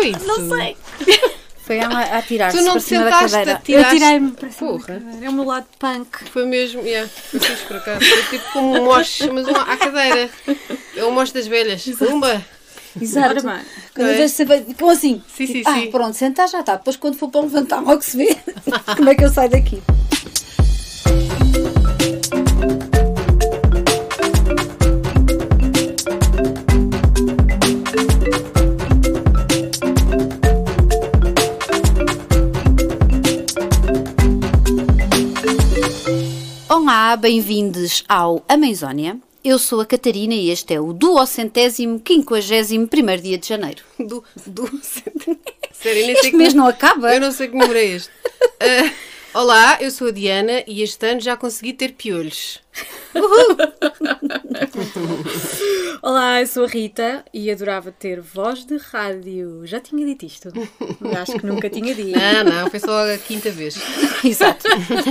foi isso? Não sei. Foi ela a tirar-se Tu não para te cima da sentaste? Eu tirei-me para cima. Porra. da cadeira. É o meu lado punk. Foi mesmo, yeah, foi fixe por acaso. Foi tipo como um moche, mas uma, à cadeira. É o moche das velhas. Pumba! Exato. Quando Não é? eu saber, como assim? Sim, sim, ah, sim. pronto, sentar já está. Depois quando for para levantar, logo se vê como é que eu saio daqui. Olá, bem-vindos ao Amazónia. Eu sou a Catarina e este é o duocentésimo quinquagésimo primeiro dia de janeiro. Do, do, sério, nem sei Este que mês não acaba? Eu não sei que número é este. Ah, olá, eu sou a Diana e este ano já consegui ter piolhos. Olá, eu sou a Rita e adorava ter voz de rádio. Já tinha dito isto? Acho que nunca tinha dito. Ah, não, foi só a quinta vez. Exato.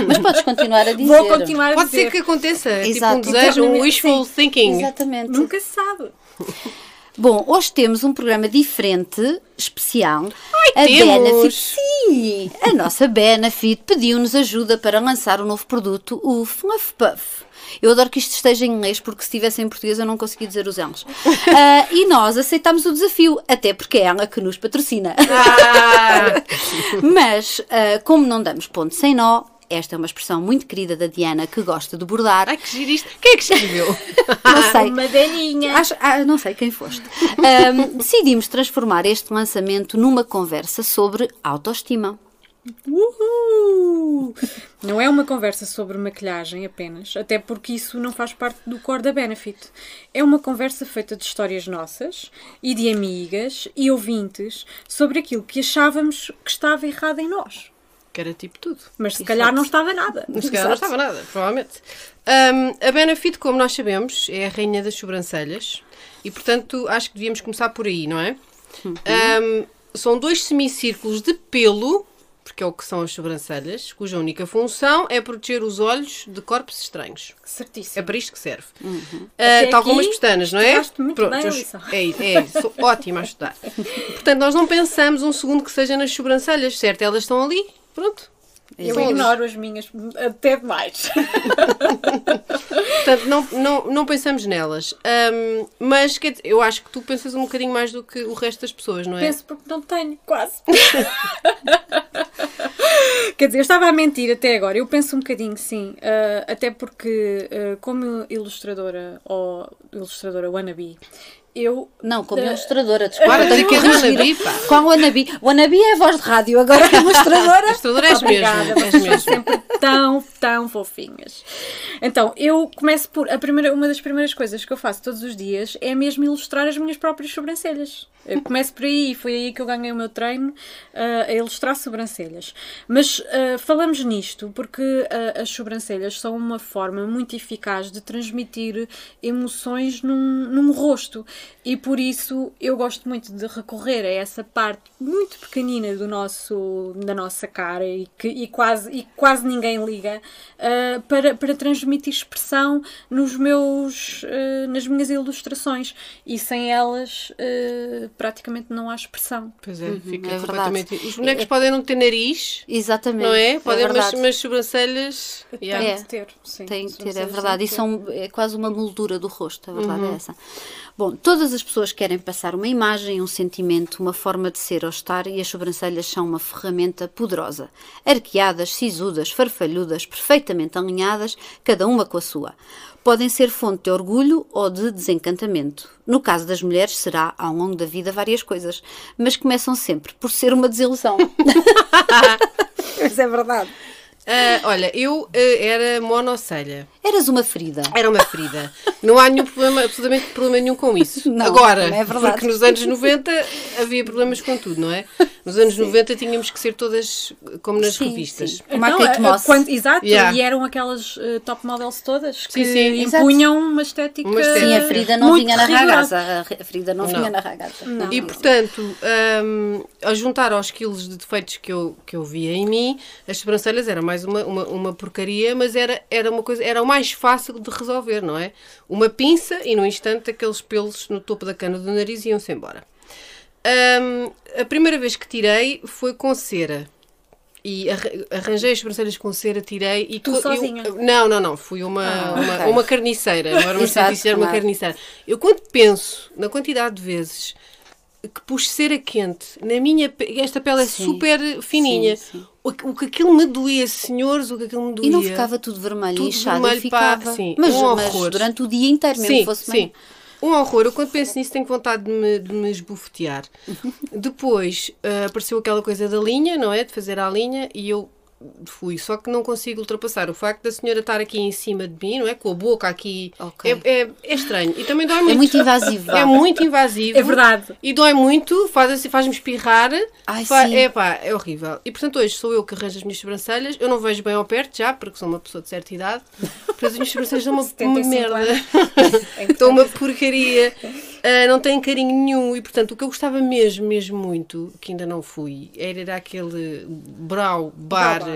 Mas podes continuar a dizer. Vou continuar a Pode dizer. ser que aconteça. Tipo Exato. um desejo, um wishful sim. thinking. Exatamente. Nunca se sabe. Bom, hoje temos um programa diferente, especial. a temos! Benefit, sim! A nossa Benefit pediu-nos ajuda para lançar um novo produto, o Fluff Puff. Eu adoro que isto esteja em inglês, porque se estivesse em português eu não conseguia dizer os L's. Ah, e nós aceitámos o desafio, até porque é ela que nos patrocina. Ah, Mas, ah, como não damos ponto sem nó, esta é uma expressão muito querida da Diana, que gosta de bordar. ai, que giro isto. Quem é que escreveu? não sei. Uma velhinha. Acho- ah, não sei quem foste. Ahm, decidimos transformar este lançamento numa conversa sobre autoestima. Uhul! Não é uma conversa sobre maquilhagem apenas, até porque isso não faz parte do core da Benefit. É uma conversa feita de histórias nossas e de amigas e ouvintes sobre aquilo que achávamos que estava errado em nós. Que era tipo tudo. Mas se calhar não estava nada. Se calhar não estava nada, provavelmente. Ahm, a Benefit, como nós sabemos, é a rainha das sobrancelhas e, portanto, acho que devíamos começar por aí, não é? Ahm, são dois semicírculos de pelo, porque é o que são as sobrancelhas, cuja única função é proteger os olhos de corpos estranhos. É Certíssimo. para isto que serve. Ah, Até tal como as pestanas, não é? muito bem eu- lição. é, é, sou ótima a estudar. Portanto, nós não pensamos um segundo que seja nas sobrancelhas, certo? Elas estão ali, pronto. Eu ali. ignoro as minhas até demais. Portanto, não, não, não pensamos nelas. Ahm, mas dizer, eu acho que tu pensas um bocadinho mais do que o resto das pessoas, não é? Penso porque não tenho, quase. Quer dizer, eu estava a mentir até agora. Eu penso um bocadinho, sim. ah, até porque, ah, como ilustradora ou ilustradora wannabe, eu. Não, como ilustradora, desculpa. Para de dizer que és corrigir. wannabe, pá. Qual wannabe? Wannabe é a voz de rádio, agora é ilustradora. Ilustradora és Obrigada, mesmo. És vocês são mesmo. sempre tão, tão fofinhas. Então, eu começo por. A primeira, uma das primeiras coisas que eu faço todos os dias é mesmo ilustrar as minhas próprias sobrancelhas. Eu começo por aí e foi aí que eu ganhei o meu treino ah, a ilustrar sobrancelhas. Mas ah, falamos nisto porque ah, as sobrancelhas são uma forma muito eficaz de transmitir emoções num, num rosto. E por isso eu gosto muito de recorrer a essa parte muito pequenina do nosso, da nossa cara e que e quase, e quase ninguém liga ah, para, para transmitir expressão nos meus, ah, nas minhas ilustrações. E sem elas ah, praticamente não há expressão. Pois é, fica é verdade. completamente. Os bonecos podem não ter nariz, Exatamente. não é? Podem, mas, verdade. mas sobrancelhas. yeah. É. Tem de ter, sim. Tem que ter, é verdade. E ter. são, é quase uma moldura do rosto, a verdade Uhum. é essa. Bom, todas as pessoas querem passar uma imagem, um sentimento, uma forma de ser ou estar e as sobrancelhas são uma ferramenta poderosa. Arqueadas, sisudas, farfalhudas, perfeitamente alinhadas, cada uma com a sua. Podem ser fonte de orgulho ou de desencantamento. No caso das mulheres, será ao longo da vida várias coisas, mas começam sempre por ser uma desilusão. Mas é verdade. Ah, olha, eu ah, era monocelha. Eras uma ferida. Era uma ferida. Não há nenhum problema, absolutamente problema nenhum com isso. Não, Agora, não é verdade. porque nos anos 90 havia problemas com tudo, não é? Nos anos 90 tínhamos que ser todas como nas Sim, revistas. sim. Como Então, a- a- Moss. quando- exato, Yeah. e eram aquelas eh, top models todas que Sim, sim. impunham uma estética. Uma estética. Sim, a ferida não vinha na ragaça. A ferida não, Não. vinha na ragaça. Não. E portanto, hum, a juntar aos quilos de defeitos que eu, que eu via em mim, as sobrancelhas era mais uma, uma, uma porcaria, mas era, era uma coisa, era o mais fácil de resolver, não é? Uma pinça e no instante aqueles pelos no topo da cana do nariz iam-se embora. Ahm, a primeira vez que tirei foi com cera. E arra- arranjei as sobrancelhas com cera, tirei e Tu co- eu- sozinha? não, não, não. Fui uma, Ah, uma, uma carniceira. Não era uma Exato, era uma claro. carniceira. Eu quando penso na quantidade de vezes que pus cera quente na minha esta pele é Sim. super fininha. Sim, sim. O, que- aquilo me doía, senhores, o que aquilo me doía. E não ficava tudo vermelho Tudo inchado, vermelho, ficava. pá, sim, mas, um mas horror. durante o dia inteiro, mesmo sim, fosse sim. Um horror. Eu quando penso nisso tenho vontade de me, de me esbofetear. Depois ah, apareceu aquela coisa da linha, não é? De fazer a linha e eu fui. Só que não consigo ultrapassar o facto da senhora estar aqui em cima de mim, não é? Com a boca aqui. Ok. É, é, é estranho. E também dói muito. É muito invasivo. É muito invasivo. É verdade. E dói muito, faz assim, faz-me espirrar. Ai, Fa- sim. É pá, é horrível. E portanto hoje sou eu que arranjo as minhas sobrancelhas. Eu não vejo bem ao perto já, porque sou uma pessoa de certa idade. Porque as minhas sobrancelhas são uma, uma 75 merda. É Estão uma porcaria. Ah, não têm carinho nenhum. E portanto o que eu gostava mesmo, mesmo muito, que ainda não fui, era ir àquele brow bar, Brow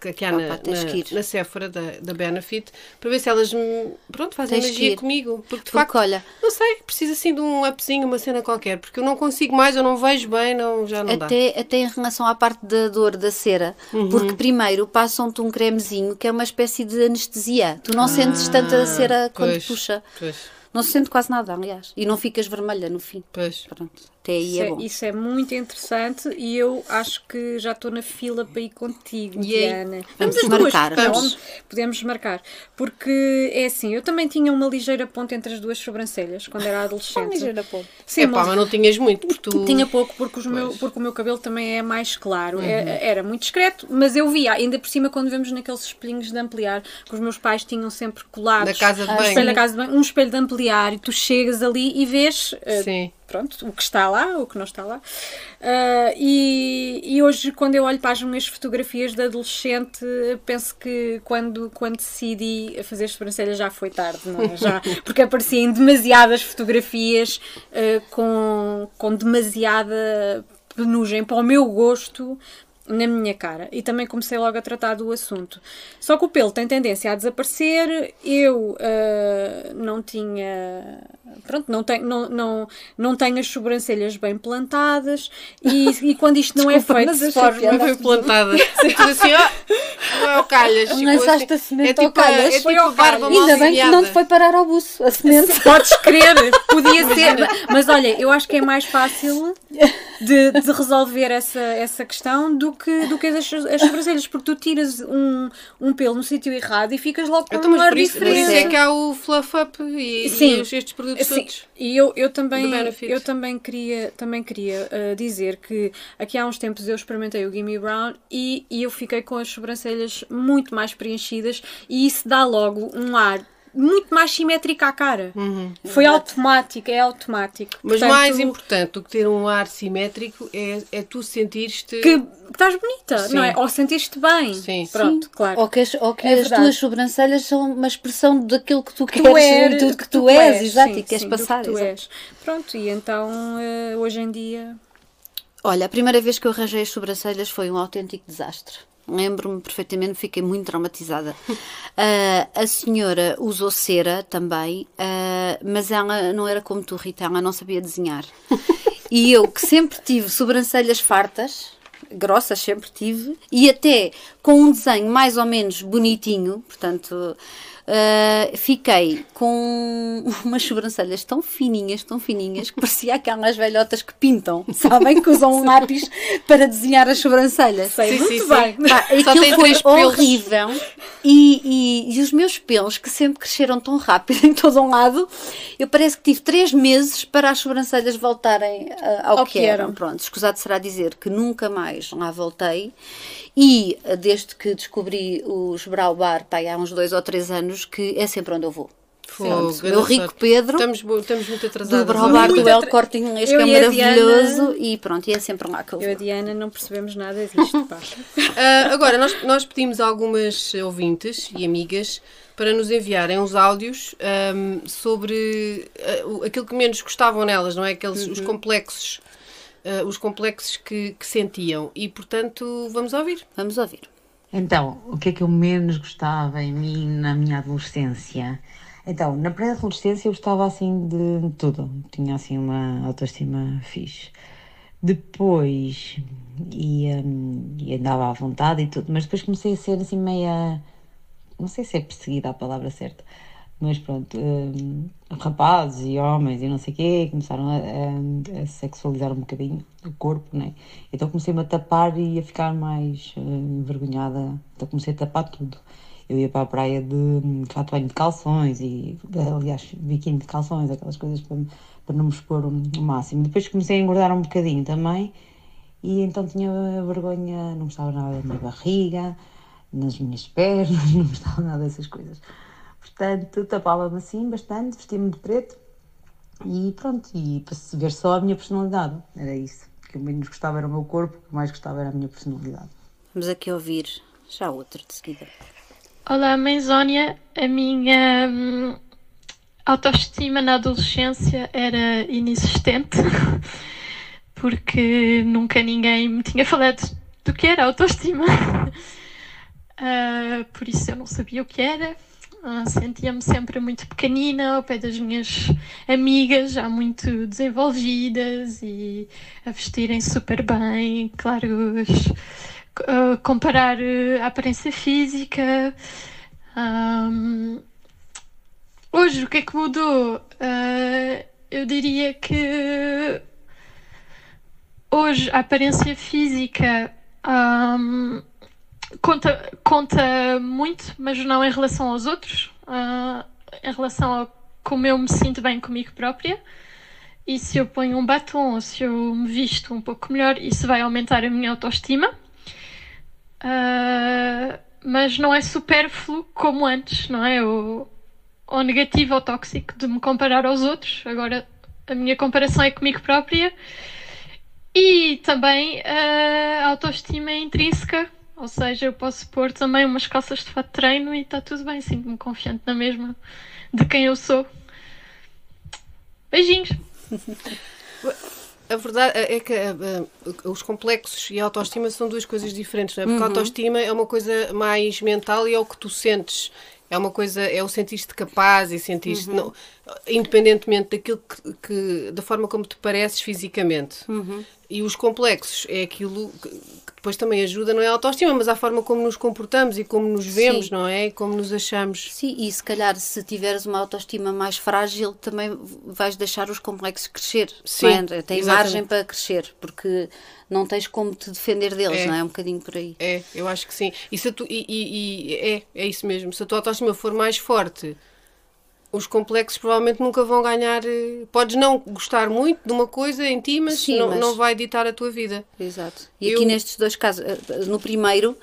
bar. que, há Opa, na, na, na Sephora da, da Benefit para ver se elas me, pronto, fazem Tens magia comigo. Porque de Porque, facto. olha, Não sei, preciso assim de um upzinho, uma cena qualquer, porque eu não consigo mais, eu não vejo bem, não, já não dá. até, até em relação à parte da dor da cera, Uhum. porque primeiro passam-te um cremezinho que é uma espécie de anestesia. Tu não sentes tanta cera quando Ah, Pois, puxa. Pois, Não se sente quase nada, aliás. E não ficas vermelha no fim. pois. Pronto. Até aí Isso é é, bom. isso é muito interessante e eu acho que já estou na fila para ir contigo, E? Diana. Vamos duas, marcar, não, vamos. Podemos marcar. Porque é assim, eu também tinha uma ligeira ponte entre as duas sobrancelhas quando era adolescente. Sim, é pá, mas- mas não tinhas muito, porque tu. Tinha pouco porque, os meu, porque o meu cabelo também é mais claro. É- Era, muito discreto, mas eu via, ainda por cima, quando vemos naqueles espelhinhos de ampliar, que os meus pais tinham sempre colados Na casa de um banho. espelho da casa de banho, um espelho de ampliar, e tu chegas ali e vês eh, Sim. Pronto, o que está lá, o que não está lá. Ah, e, e hoje, quando eu olho para as minhas fotografias de adolescente, penso que quando, quando decidi fazer as sobrancelhas já foi tarde, não é? Já, porque apareciam demasiadas fotografias ah, com, com demasiada penugem para o meu gosto na minha cara e também comecei logo a tratar do assunto. Só que o pelo tem tendência a desaparecer, eu ah, não tinha. Pronto, não tenho, não, não, não tenho as sobrancelhas bem plantadas e, e quando isto não Desculpa, é feito de forma. foi plantada. Tu assim, ó, não é o calhas. Lançaste assim. a semente é tipo, calhas. É tipo ao barba Ainda bem que não te foi parar ao buço a semente. Podes crer, podia ser. Mas olha, eu acho que é mais fácil de, de resolver essa, essa questão do que, do que as, as sobrancelhas, porque tu tiras um, um pelo no sítio errado e ficas logo com Então, um mas ar por isso, por diferente. isso é que há o fluff up e, Sim. e estes produtos Sim, todos. e eu, eu também, eu também queria, também queria uh, dizer que aqui há uns tempos eu experimentei o Gimme Brown e, e eu fiquei com as sobrancelhas muito mais preenchidas e isso dá logo um ar muito mais simétrico à cara. Foi automático, é automático. Uhum. Mas Portanto, mais importante do que ter um ar simétrico é, é tu sentir-te. que, que estás bonita, Sim. não é? Ou sentiste bem. Sim. Pronto, claro. Ou que as, ou que É as verdade. tuas sobrancelhas são uma expressão daquilo que tu Tu queres eres, e tudo que tu, és, exato, sim, e queres sim, do que passar. tu és. Pronto, e então eh, hoje em dia Olha, a primeira vez que eu arranjei as sobrancelhas foi um autêntico desastre. Lembro-me perfeitamente, fiquei muito traumatizada. Ah, a senhora usou cera também, ah, mas ela não era como tu, Rita, ela não sabia desenhar. E eu, que sempre tive sobrancelhas fartas, grossas sempre tive, e até com um desenho mais ou menos bonitinho, portanto, ah, fiquei com umas sobrancelhas tão fininhas, tão fininhas, que parecia aquelas velhotas que pintam, sabem? Que usam um lápis para desenhar as sobrancelhas. sei Sim, muito sim, sim. bem. Pá, Só aquilo foi horrível e, e, e os meus pelos que sempre cresceram tão rápido em todo um lado eu parece que tive três meses para as sobrancelhas voltarem ah, ao, Ao que, que eram. eram. Pronto, escusado será dizer que nunca mais lá voltei e ah, desde que descobri os Brow Bar pá, há uns dois ou três anos que é sempre onde eu vou. Fogo, meu rico sorte. Pedro Estamos, estamos muito do atrasados. Brow Bar do El Inglês que é a Diana- maravilhoso e pronto, e é sempre lá que eu Eu e a. Diana não percebemos nada disto. Ah, agora, nós, nós pedimos a algumas ouvintes e amigas para nos enviarem uns áudios sobre ah, o- aquilo que menos gostavam nelas, não é? Aqueles, Uhum. os complexos, ah, os complexos que, que sentiam. E, portanto, vamos ouvir. Vamos ouvir. Então, o que é que eu menos gostava em mim na minha adolescência? Então, na pré-adolescência eu gostava assim de tudo. Tinha assim uma autoestima fixe. Depois, um, e andava à vontade e tudo, mas depois comecei a ser assim meia. Não sei se é perseguida a palavra certa, mas pronto, um, rapazes e homens e não sei o quê começaram a, a, a, sexualizar um bocadinho o corpo, né? Então comecei-me a tapar e a ficar mais uh, envergonhada, então comecei a tapar tudo. Eu ia para a praia de fato banho de calções e, aliás, biquíni de calções, aquelas coisas para, para não me expor o máximo. Depois comecei a engordar um bocadinho também e então tinha vergonha, não gostava nada da minha barriga, nas minhas pernas, não gostava nada dessas coisas. Portanto, tapava-me assim bastante, vestia-me de preto e pronto, e para se ver só a minha personalidade, era isso. O que eu menos gostava era o meu corpo, o que mais gostava era a minha personalidade. Vamos aqui ouvir já outro de seguida. Olá, mãe Zónia. A minha hum, autoestima na adolescência era inexistente. porque nunca ninguém me tinha falado do que era autoestima. Uh, por isso eu não sabia o que era. Uh, Sentia-me sempre muito pequenina ao pé das minhas amigas, já muito desenvolvidas e a vestirem super bem. Claro, uh, comparar a aparência física. Um, hoje, o que é que mudou? eu diria que hoje a aparência física um, conta, conta muito, mas não em relação aos outros, uh, em relação a como eu me sinto bem comigo própria. E se eu ponho um batom ou se eu me visto um pouco melhor, isso vai aumentar a minha autoestima. Uh, mas não é supérfluo como antes, não é? O, o negativo ou tóxico de me comparar aos outros. Agora a minha comparação é comigo própria e também a autoestima intrínseca, ou seja, eu posso pôr também umas calças de fato de treino e está tudo bem, sinto-me confiante na mesma de quem eu sou. Beijinhos! A verdade é que uh, os complexos e a autoestima são duas coisas diferentes, não é? Porque uhum. a autoestima é uma coisa mais mental e é o que tu sentes. É uma coisa, é o sentir-te capaz e sentir-te, uhum. Independentemente daquilo que, que, da forma como te pareces fisicamente. Uhum. E os complexos é aquilo que, que depois também ajuda, não é a autoestima, mas a forma como nos comportamos e como nos vemos, Sim. não é? E como nos achamos. Sim, e se calhar se tiveres uma autoestima mais frágil, também vais deixar os complexos crescer. Sim, é? Tem margem para crescer, porque não tens como te defender deles, é. não é? É um bocadinho por aí. É, eu acho que sim. E, se tu, e, e, e é, é isso mesmo. Se a tua autoestima for mais forte os complexos provavelmente nunca vão ganhar. Eh, podes não gostar muito de uma coisa em ti, mas, Sim, não, mas... não vai ditar a tua vida. Exato. E Eu... aqui nestes dois casos, eh, no primeiro.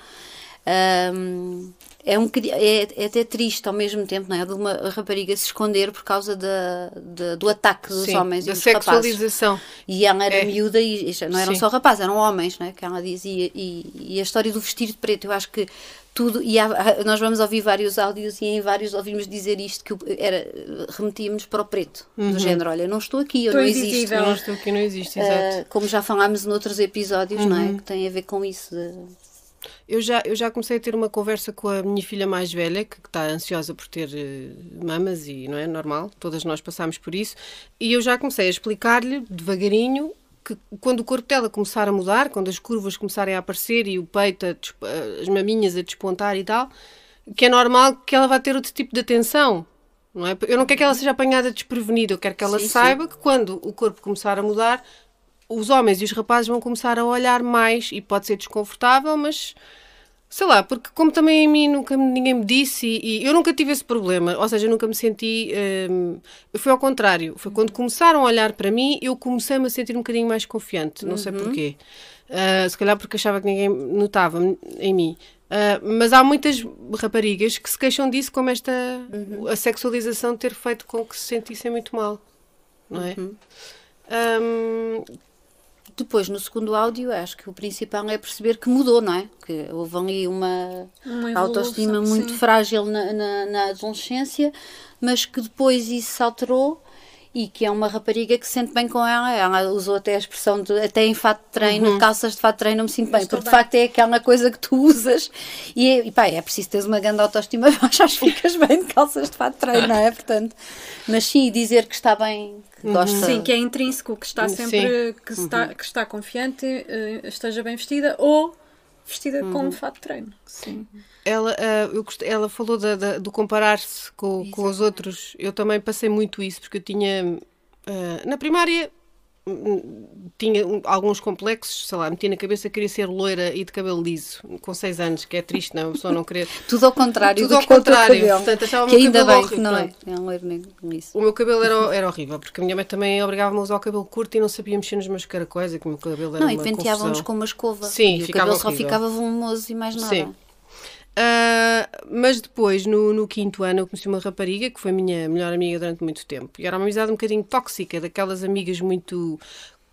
É, um, é, é até triste ao mesmo tempo, não é? De uma rapariga se esconder por causa da, da do ataque dos Sim, homens da e dos sexualização. rapazes. E ela era é. miúda e não eram Sim. só rapazes, eram homens, não é? Que ela dizia. E, e a história do vestir de preto, eu acho que tudo, e há, nós vamos ouvir vários áudios e em vários ouvimos dizer isto que era remetíamos para o preto, uhum. do género, olha, não estou aqui, eu estou não existo. Não estou aqui, não existe, exato. Uh, como já falámos noutros episódios, uhum. não é? Uhum. Que tem a ver com isso. De... Eu já, eu já comecei a ter uma conversa com a minha filha mais velha, que, está ansiosa por ter uh, mamas e não é normal, todas nós passamos por isso, e eu já comecei a explicar-lhe devagarinho que quando o corpo dela começar a mudar, quando as curvas começarem a aparecer e o peito, a, as maminhas a despontar e tal, que é normal que ela vá ter outro tipo de atenção. Não é? Eu não quero que ela seja apanhada desprevenida, eu quero que ela sim, saiba sim. que quando o corpo começar a mudar, os homens e os rapazes vão começar a olhar mais e pode ser desconfortável, mas Sei lá, porque como também em mim nunca ninguém me disse e, e eu nunca tive esse problema, ou seja, eu nunca me senti. Hum, foi ao contrário. Foi quando começaram a olhar para mim, eu comecei-me a sentir um bocadinho mais confiante. Não uhum. sei porquê. Uh, se calhar porque achava que ninguém notava em mim. Uh, mas há muitas raparigas que se queixam disso, como esta uhum. a sexualização ter feito com que se sentissem muito mal, não é? Uhum. Um, depois, no segundo áudio, acho que o principal é perceber que mudou, não é? Que houve ali uma, uma autoestima muito sim. frágil na, na, na, adolescência, mas que depois isso se alterou e que é uma rapariga que se sente bem com ela. Ela usou até a expressão de até em fato de treino, uhum. calças de fato de treino, não me sinto bem, porque bem. de facto é aquela coisa que tu usas e, é, e pá, é preciso teres uma grande autoestima acho que ficas bem de calças de fato de treino, não é? Portanto, mas sim, dizer que está bem, gosta. Sim, que é intrínseco, que está sempre, que está, que está confiante, eh, esteja bem vestida ou vestida com um fato de treino. Sim. Ela, eu gost- ela falou da- da- do comparar-se com, com os outros. Eu também passei muito isso, porque eu tinha. ah, na primária. Tinha alguns complexos, sei lá, meti na cabeça que queria ser loira e de cabelo liso, com 6 anos, que é triste, não? é? A pessoa não querer. Tudo ao contrário Tudo do ao contrário, portanto, achava o que meu ainda cabelo bem horrível, não é. É um loiro negro isso. O meu cabelo era, era horrível, porque a minha mãe também obrigava-me a usar o cabelo curto e não sabia mexer nos meus caracóis, e que o meu cabelo era Não, e confusão. com uma escova. Sim, e o cabelo só horrível. ficava volumoso e mais nada. Sim. Ah, mas depois, no, no quinto ano, eu conheci uma rapariga que foi minha melhor amiga durante muito tempo. E era uma amizade um bocadinho tóxica, daquelas amigas muito.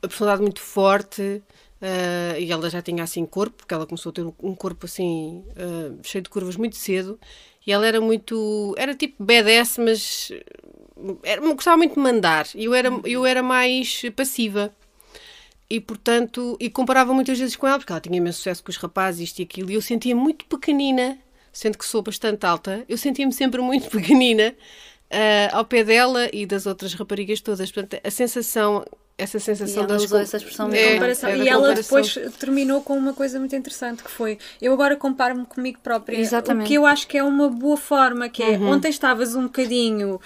a personalidade muito forte. ah, e ela já tinha assim corpo, porque ela começou a ter um, corpo assim, ah, cheio de curvas muito cedo. E ela era muito. era tipo BDS, mas. Era, gostava muito de mandar. E eu era, eu era mais passiva. E portanto, e comparava muitas vezes com ela, porque ela tinha imenso sucesso com os rapazes, isto e aquilo, e eu sentia muito pequenina, sendo que sou bastante alta, eu sentia-me sempre muito pequenina ah, ao pé dela e das outras raparigas todas. Portanto, a sensação, essa E sensação ela das usou essa expressão É, comparação. é e ela comparação. depois terminou com uma coisa muito interessante que foi eu agora comparo-me comigo própria Exatamente. o que eu acho que é uma boa forma que é Uhum. ontem estavas um bocadinho uh,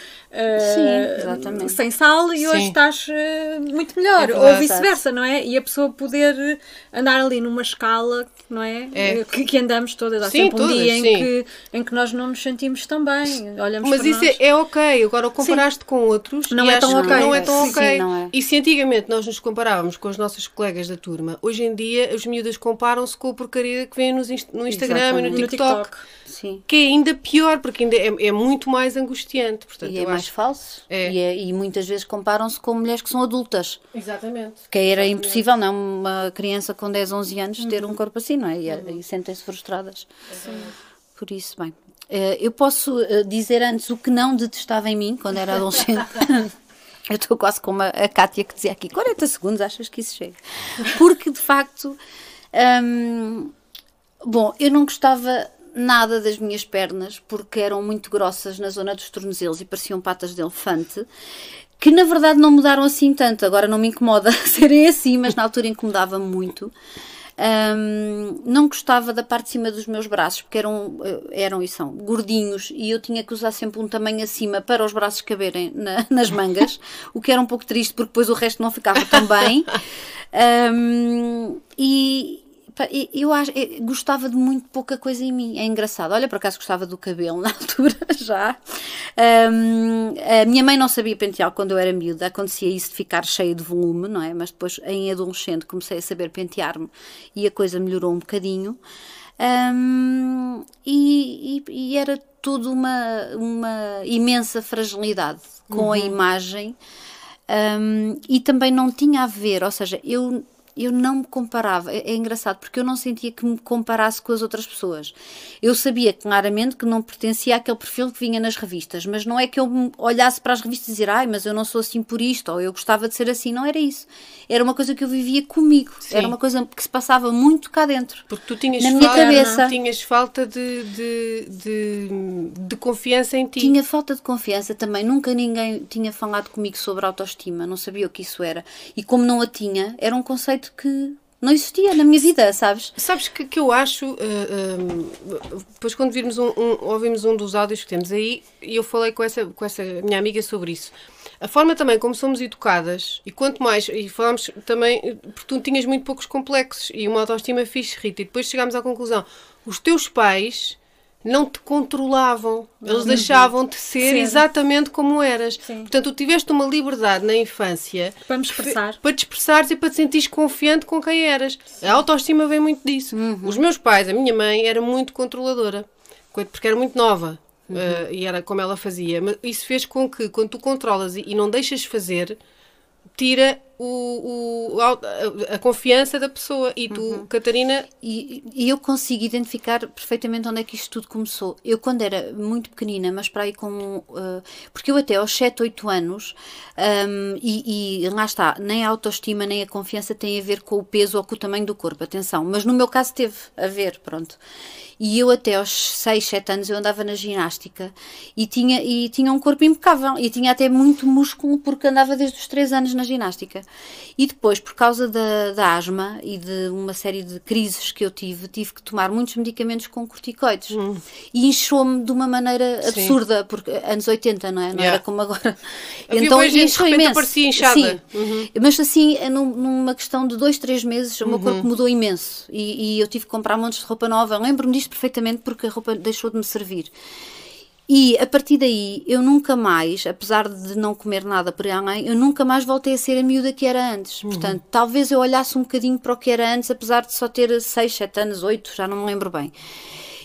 Sim, exatamente. sem sal e hoje Sim. estás uh, muito melhor É ou vice-versa não é e a pessoa poder andar ali numa escala não é, É. Que, que andamos todas há Sim, sempre um todas, dia em sim. que, em que nós não nos sentimos tão bem olhamos Mas para isso nós. é, é ok, agora comparaste com outros Não e é tão acho que ok. não é tão Sim, ok. sim, não é. E se antigamente nós nos comparávamos com as nossas colegas da turma, hoje em dia as miúdas comparam-se com a porcaria que vem inst- no Instagram e no Exatamente. no TikTok. TikTok Sim. Que é ainda pior, porque ainda é, é muito mais angustiante. Portanto, E é eu mais acho... falso. É. E, é- e muitas vezes comparam-se com mulheres que são adultas. Exatamente. Que era impossível, não? Uma criança com 10, 11 anos ter Uhum. um corpo assim, não é? E, e sentem-se frustradas. Por isso, bem. eh, Eu posso eh, dizer antes o que não detestava em mim quando era adolescente. Eu estou quase como a, a Kátia que dizia aqui: 40 segundos, achas que isso chega? Porque, de facto, hum, bom, eu não gostava nada das minhas pernas porque eram muito grossas na zona dos tornozelos e pareciam patas de elefante. Que na verdade não mudaram assim tanto, agora não me incomoda serem assim, mas na altura incomodava muito. Hum, não gostava da parte de cima dos meus braços, porque eram, eh, eram e são gordinhos, e eu tinha que usar sempre um tamanho acima para os braços caberem na- nas mangas, o que era um pouco triste, porque depois o resto não ficava tão bem. Pá, e- eu acho, eu gostava de muito pouca coisa em mim. É engraçado. Olha, por acaso gostava do cabelo na altura já. Hum, a minha mãe não sabia pentear quando eu era miúda. Acontecia isso de ficar cheio de volume, não é? Mas depois, em adolescente, comecei a saber pentear-me e a coisa melhorou um bocadinho. Hum, e, e- e era tudo uma, uma imensa fragilidade com a imagem um, e também não tinha a ver, ou seja, eu, eu não me comparava. É, é engraçado porque eu não sentia que me comparasse com as outras pessoas. Eu sabia claramente que não pertencia àquele perfil que vinha nas revistas, mas não é que eu me olhasse para as revistas e dizer, ai, mas eu não sou assim por isto, ou eu gostava de ser assim. Não era isso. Era uma coisa que eu vivia comigo. Sim. Era uma coisa que se passava muito cá dentro. Porque tu tinhas Na minha falta, cabeça. tinhas falta de, de, de, de confiança em ti. Tinha falta de confiança também. Nunca ninguém tinha falado comigo sobre autoestima. Não sabia o que isso era. E como não a tinha, era um conceito que não existia na minha vida, sabes? Sabes que, que eu acho, uh, um, depois quando virmos um, um- ouvimos um dos áudios que temos aí, e eu falei com essa, com essa minha amiga sobre isso. A forma também como somos educadas, e quanto mais, e falámos também, porque tu tinhas muito poucos complexos e uma autoestima fixe, Rita, e depois chegámos à conclusão, os teus pais não te controlavam, eles deixavam-te ser Sim. exatamente como eras. Sim. Portanto, tu tiveste uma liberdade na infância Para me expressar. para te expressares e para te sentires confiante com quem eras. A autoestima vem muito disso. Os meus pais, a minha mãe, era muito controladora, co- porque era muito nova. eh, e era como ela fazia. Mas isso fez com que, quando tu controlas e, e não deixas fazer, tira o, o- a, confiança da pessoa. E tu, Uhum. Catarina, E, e eu consigo identificar perfeitamente onde é que isto tudo começou. Eu, quando era muito pequenina, mas para aí com. eh, porque eu até aos 7, 8 anos, ahm, e, e lá está, nem a autoestima nem a confiança têm a ver com o peso ou com o tamanho do corpo, atenção. Mas no meu caso teve a ver, pronto. E eu até aos 6, 7 anos eu andava na ginástica e tinha, e tinha um corpo impecável e tinha até muito músculo porque andava desde os 3 anos na ginástica. E depois, por causa da, da asma e de uma série de crises que eu tive, tive que tomar muitos medicamentos com corticoides. E inchou-me de uma maneira Sim. absurda, porque anos 80, não é? Não Yeah. era como agora. Havia de inchou imenso. aparecia inchada. Sim. Mas assim, num- numa questão de dois, três meses, o meu Uhum. corpo mudou imenso. E, e eu tive que comprar montes de roupa nova. Lembro-me disto perfeitamente porque a roupa deixou de me servir. E a partir daí, eu nunca mais, apesar de não comer nada por além, eu nunca mais voltei a ser a miúda que era antes. Portanto, talvez eu olhasse um bocadinho para o que era antes, apesar de só ter 6, 7 anos, 8, já não me lembro bem.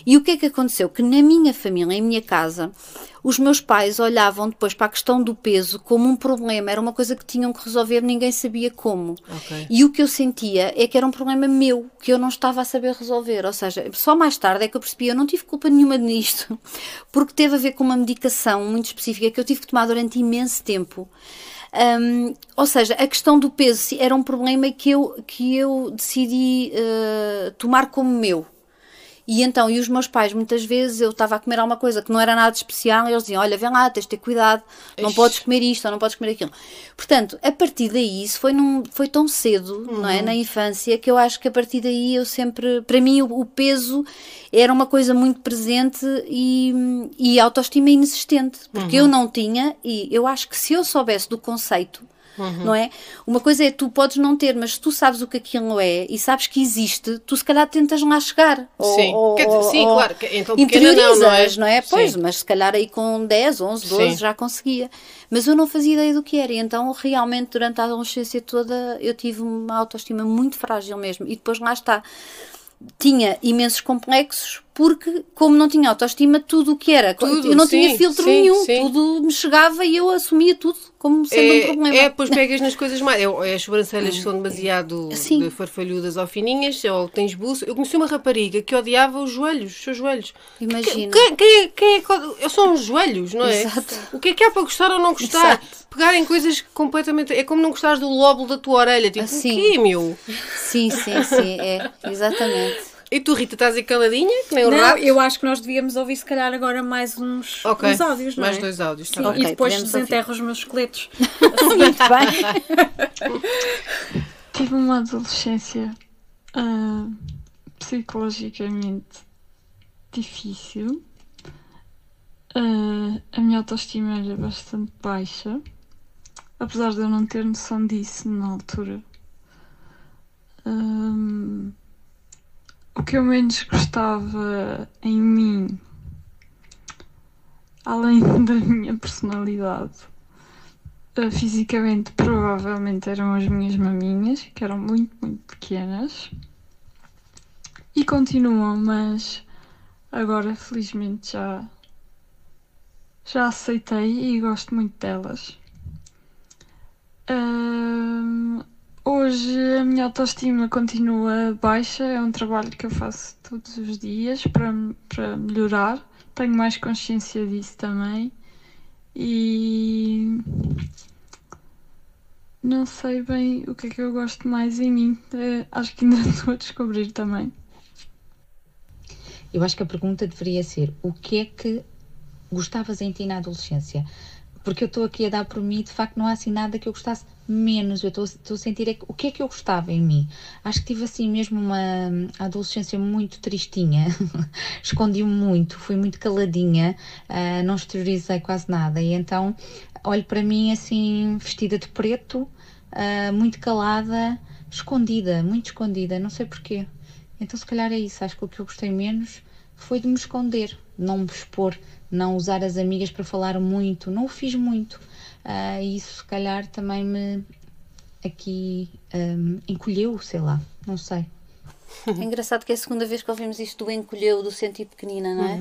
E o que é que aconteceu? Que na minha família, em minha casa, os meus pais olhavam depois para a questão do peso como um problema, era uma coisa que tinham que resolver, ninguém sabia como. Ok. E o que eu sentia é que era um problema meu, que eu não estava a saber resolver. Ou seja, só mais tarde é que eu percebi, eu não tive culpa nenhuma nisto, porque teve a ver com uma medicação muito específica que eu tive que tomar durante imenso tempo. Hum, ou seja, a questão do peso era um problema que eu, que eu decidi eh, tomar como meu. E então, e os meus pais, muitas vezes, eu estava a comer alguma coisa que não era nada especial, e eles diziam: Olha, vem lá, tens de ter cuidado, não Ixi. podes comer isto ou não podes comer aquilo. Portanto, a partir daí, isso foi, num, foi tão cedo, não é? Na infância, que eu acho que a partir daí eu sempre. Para mim, o, o peso era uma coisa muito presente e, e a autoestima inexistente, porque eu não tinha, e eu acho que se eu soubesse do conceito não é? Uma coisa é tu podes não ter, mas se tu sabes o que aquilo é e sabes que existe, tu se calhar tentas lá chegar. Ou- Sim. ou- dizer, sim, ou claro, então pequena não, não é? interiorizas, não é? Pois, Sim. mas se calhar aí com 10, 11, 12 Sim. já conseguia. Mas eu não fazia ideia do que era. E então, realmente, durante a adolescência toda, eu tive uma autoestima muito frágil mesmo. E depois lá está. Tinha imensos complexos porque, como não tinha autoestima, tudo o que era, Tudo, eu não sim, tinha filtro sim, nenhum, sim. tudo me chegava e eu assumia tudo como sendo um problema. É, é, pois pegas nas coisas mais. É, é as sobrancelhas que são demasiado Sim. de farfalhudas ou fininhas, ou tens buço. Eu conheci uma rapariga que odiava os joelhos, os seus joelhos. Imagina. Quem, quem, quem é que. São os joelhos, não é? Exato. O que é que há para gostar ou não gostar? Exato. Pegarem coisas completamente. É como não gostares do lóbulo da tua orelha. Tipo, Assim. o quê, meu? Sim, sim, sim, é, exatamente. E tu, Rita, estás aí caladinha, que nem o Não, rato? eu acho que nós devíamos ouvir se calhar agora mais uns, Ok. uns áudios, não Mais é? dois áudios, tá Sim, bem. e depois desenterro os meus esqueletos. Muito bem. Tive uma adolescência ah, psicologicamente difícil. Ah, a minha autoestima era bastante baixa, apesar de eu não ter noção disso na altura. Ahm, o que eu menos gostava em mim, além da minha personalidade, Uh, fisicamente provavelmente eram as minhas maminhas, que eram muito, muito pequenas. E continuam, mas agora felizmente já já aceitei e gosto muito delas. Hoje a minha autoestima continua baixa, é um trabalho que eu faço todos os dias para, para melhorar. Tenho mais consciência disso também. E não sei bem o que é que eu gosto mais em mim. Eh, acho que ainda estou a descobrir também. Eu acho que a pergunta deveria ser: o que é que gostavas em ti na adolescência? Porque eu estou aqui a dar por mim, de facto, não há assim nada que eu gostasse menos. Eu estou a sentir é o que é que eu gostava em mim. Acho que tive assim mesmo uma adolescência muito tristinha. Escondi-me muito, fui muito caladinha, ah, não exteriorizei quase nada. E então olho para mim assim, vestida de preto, ah, muito calada, escondida, muito escondida, não sei porquê. Então, se calhar é isso. Acho que o que eu gostei menos foi de me esconder, não me expor, não usar as amigas para falar muito. Não o fiz muito. Ah, E isso, se calhar, também me aqui ahm, encolheu, sei lá, não sei. É engraçado que é a segunda vez que ouvimos isto do encolheu, do sentir pequenina, não é?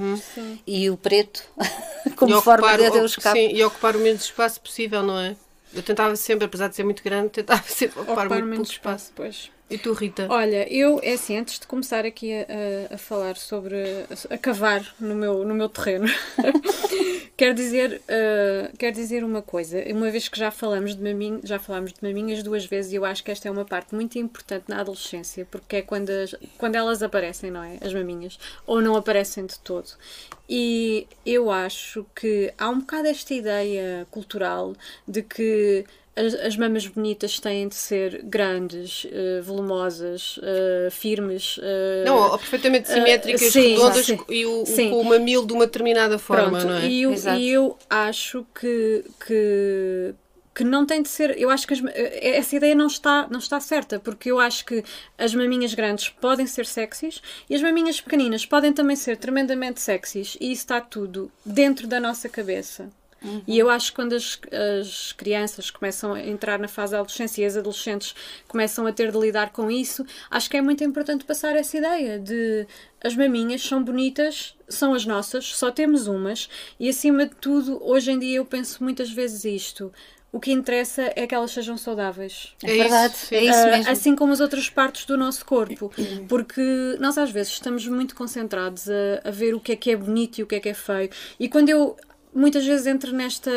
E o preto, como E forma ocupar de o- Deus escape. sim, e ocupar o menos espaço possível, não é? Eu tentava sempre, apesar de ser muito grande, tentava sempre ocupar, Ocupar muito menos pouco espaço. Pois. E tu, Rita? Olha, eu, é assim, antes de começar aqui a, a- falar sobre. a, cavar no meu, no meu terreno, quero dizer, uh, quero dizer uma coisa. Uma vez que já falamos de maminho, já falámos de maminhas duas vezes e eu acho que esta é uma parte muito importante na adolescência, porque é quando, as- quando elas aparecem, não é? As maminhas, ou não aparecem de todo. E eu acho que há um bocado esta ideia cultural de que as, as mamas bonitas têm de ser grandes, eh, volumosas, eh, firmes. eh, Não, ou perfeitamente simétricas, sim, redondas sim. e o, Sim. o mamilo de uma determinada forma, Pronto, não é? e, eu, e eu acho que, que, que não tem de ser. Eu acho que as essa ideia não está, não está certa, porque eu acho que as maminhas grandes podem ser sexys e as maminhas pequeninas podem também ser tremendamente sexys, e isso está tudo dentro da nossa cabeça. E eu acho que quando as, as crianças começam a entrar na fase da adolescência e as adolescentes começam a ter de lidar com isso, acho que é muito importante passar essa ideia de as maminhas são bonitas, são as nossas, só temos umas, e acima de tudo, hoje em dia eu penso muitas vezes isto. O que interessa é que elas sejam saudáveis. É verdade, isso, é isso Ah, mesmo. Assim como as outras partes do nosso corpo. Porque nós às vezes estamos muito concentrados a, a ver o que é que é bonito e o que é que é feio. E quando eu muitas vezes entro nesta.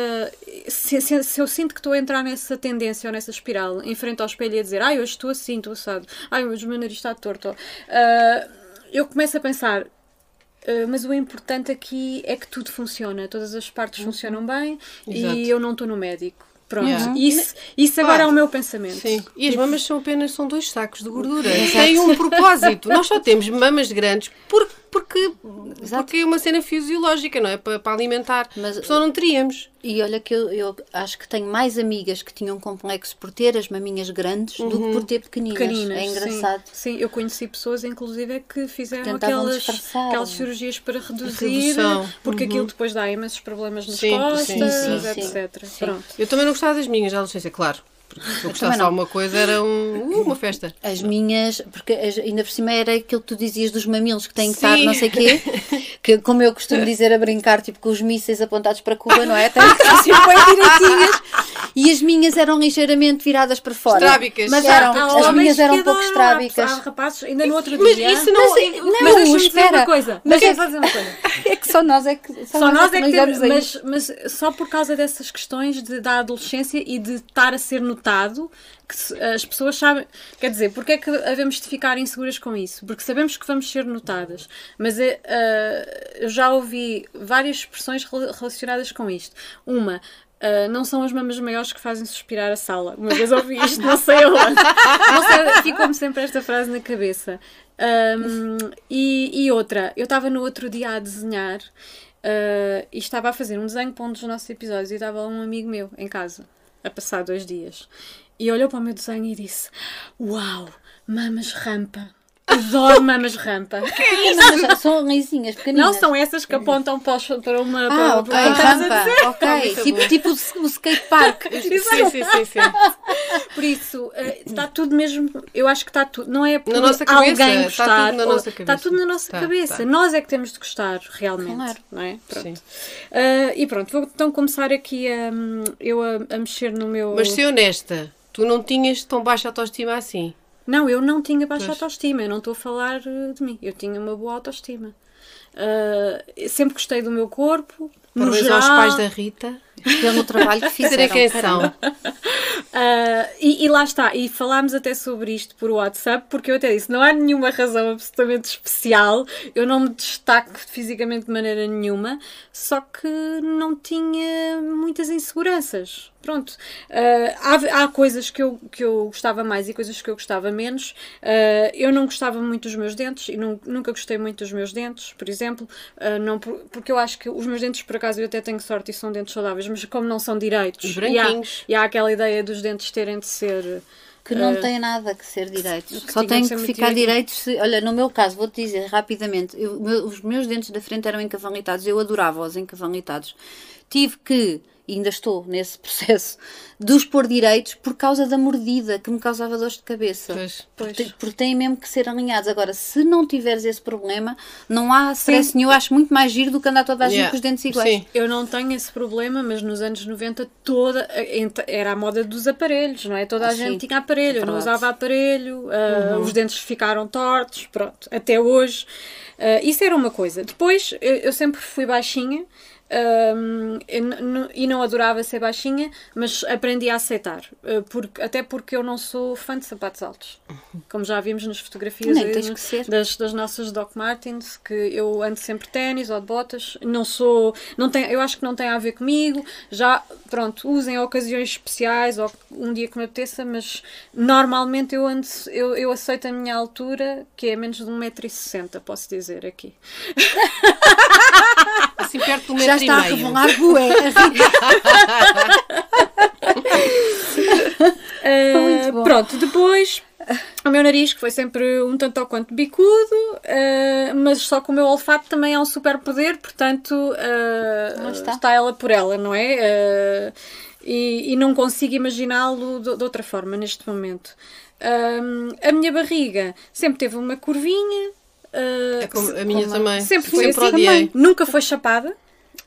Se, se- se eu sinto que estou a entrar nessa tendência ou nessa espiral, em frente ao espelho e a dizer, ai, hoje estou assim, estou assado, ai, hoje o meu nariz está torto. ah, eu começo a pensar. ah, mas o importante aqui é que tudo funciona, todas as partes funcionam bem Exato. e eu não estou no médico. Pronto, Yeah. isso, isso agora é o meu pensamento. Sim. E as mamas são apenas são dois sacos de gordura. Têm um propósito. Nós só temos mamas grandes por, porque, porque é uma cena fisiológica, não é? Para, para alimentar. Mas- senão não teríamos. E olha que eu, eu acho que tenho mais amigas que tinham complexo por ter as maminhas grandes do que por ter pequeninas. pequeninas. é engraçado. Sim, Sim, eu conheci pessoas, inclusive, que fizeram Tentavam aquelas, disfarçar. aquelas cirurgias para reduzir, porque aquilo depois dá imensos problemas nas Sim, costas, sim, sim, etc. Sim. Pronto. Eu também não gostava das minhas da adolescência, claro. Se eu gostasse de alguma coisa era um, uh, uma festa. As minhas, porque as- ainda por cima era aquilo que tu dizias dos mamilos que têm que Sim. estar não sei quê, que como eu costumo dizer a brincar, tipo com os mísseis apontados para Cuba, não é? Têm que estar assim bem direitinhas. E as minhas eram ligeiramente viradas para fora. Estrábicas. Mas eram, Há as minhas eram que um pouco estrábicas. Há, há rapazes, ainda no outro Mas dia. isso não. Mas, é- não, mas deixa-me dizer uma coisa. Mas é- dizer uma coisa. É que só nós é que Só nós é que ligamos temos, a isso. mas, mas só por causa dessas questões de, da adolescência e de estar a ser notado que se- as pessoas sabem. Quer dizer, porque é que havemos de ficar inseguras com isso? Porque sabemos que vamos ser notadas, mas ah, eu já ouvi várias expressões rela- relacionadas com isto. Uma. ah, não são as mamas maiores que fazem suspirar a sala. Uma vez ouvi isto, não sei aonde. Ficou-me sempre esta frase na cabeça. Ahm, e, e outra, eu estava no outro dia a desenhar ah, e estava a fazer um desenho para um dos nossos episódios e estava um amigo meu em casa, a passar dois dias. E olhou para o meu desenho e disse: Uau, mamas rampa. Adoro mamas rampa. São lisinhas, pequeninas. Não são essas que apontam para, os- para uma. Ah, para, rampa. Ok, Muito tipo, tipo o, o skate park. Sim, sim, sim, sim. Por isso, eh, está tudo mesmo. Eu acho que está tudo. Não é por Na nossa cabeça, alguém está gostar. tudo na ou- nossa Está cabeça. tudo na nossa Está, cabeça. está. Nós é que temos de gostar, realmente. Claro. Não é? Pronto. Sim. Ah, e pronto, vou então começar aqui a, eu a, a mexer no meu. Mas ser honesta, tu não tinhas tão baixa autoestima assim. Não, eu não tinha baixa Pois. autoestima, eu não estou a falar eh, de mim. Eu tinha uma boa autoestima. Ah, sempre gostei do meu corpo. Parabéns geral, aos pais da Rita. Pelo trabalho que fizeram. Quem são. Ah, e, e lá está, e falámos até sobre isto por WhatsApp, porque eu até disse: não há nenhuma razão absolutamente especial, eu não me destaco fisicamente de maneira nenhuma, só que não tinha muitas inseguranças. Pronto, Ah, há, há coisas que eu, que eu gostava mais e coisas que eu gostava menos. Ah, eu não gostava muito dos meus dentes e nun- nunca gostei muito dos meus dentes, por exemplo, Ah, não, por- porque eu acho que os meus dentes, por acaso, eu até tenho sorte e são dentes saudáveis, mas como não são direitos, Os e há- e há aquela ideia dos dentes terem de ser. Que não tem nada que ser direitos. que Só têm que ficar direitos. Se, olha, no meu caso, vou-te dizer rapidamente: eu- meu- os meus dentes da frente eram encavalitados. Eu adorava os encavalitados. Tive que e ainda estou nesse processo, de os pôr direitos por causa da mordida que me causava dores de cabeça. Pois. Porque, porque têm mesmo que ser alinhados. Agora, se não tiveres esse problema, não há stress nenhum. Eu acho muito mais giro do que andar toda a gente Yeah. com os dentes iguais. Sim. Eu não tenho esse problema, mas nos anos 90 toda era a moda dos aparelhos, não é? Toda a Ah, gente sim, tinha aparelho, é eu não usava aparelho, ah, os dentes ficaram tortos, pronto, até hoje. Ah, isso era uma coisa. Depois, eu, eu sempre fui baixinha. N- e não adorava ser baixinha, mas aprendi a aceitar, ah, porque, até porque eu não sou fã de sapatos altos, como já vimos nas fotografias aí das, das nossas Doc Martens, que eu ando sempre de ténis ou de botas, não sou, não tem, eu acho que não tem a ver comigo, já, pronto, usem em ocasiões especiais ou um dia que me apeteça, mas normalmente eu ando, eu, eu aceito a minha altura, que é menos de 1,60m, posso dizer aqui. Assim perto do Já está a e meio. revelar bué. Uh, bom. pronto, depois o meu nariz, que foi sempre um tanto ou quanto bicudo, uh, mas só que o meu olfato também é um super poder, portanto uh, Lá está. ela por ela, não é? Uh, e, e não consigo imaginá-lo de, de outra forma neste momento. Um, a minha barriga sempre teve uma curvinha. Uh, É como a minha também. Sempre foi assim também. Nunca foi chapada.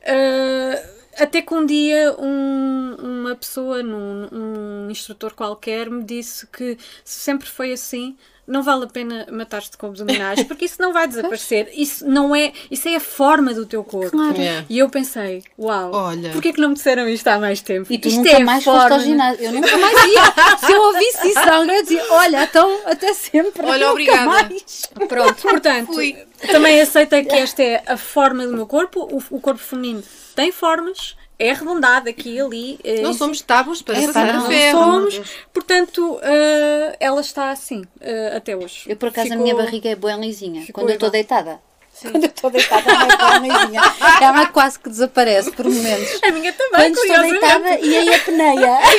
Uh, até que um dia um- uma pessoa, num, um instrutor qualquer, me disse que se sempre foi assim, não vale a pena matar-te com abdominais, porque isso não vai desaparecer. Isso não é, isso é a forma do teu corpo. Claro. Yeah. E eu pensei, uau, Olha. porquê que não me disseram isto há mais tempo? E tu isto nunca é mais forma- foste ao ginásio. Eu nunca mais ia. Se eu ouvisse isso de alguém, eu dizia: Olha, então até sempre. Olha, nunca obrigada. mais. Pronto, portanto, Fui. também aceita que esta é a forma do meu corpo. O, o corpo feminino tem formas, é arredondado aqui e ali. eh, Não somos tábuas para É, a não ferro. somos, portanto, eh, ela está assim eh, até hoje. Eu, por acaso, Ficou- a minha barriga é bem lisinha. ficou Quando eu estou deitada. Quando eu estou deitada, ela é bem lisinha. Ela quase que desaparece por momentos. A minha também, Quando estou deitada, e aí a peneia.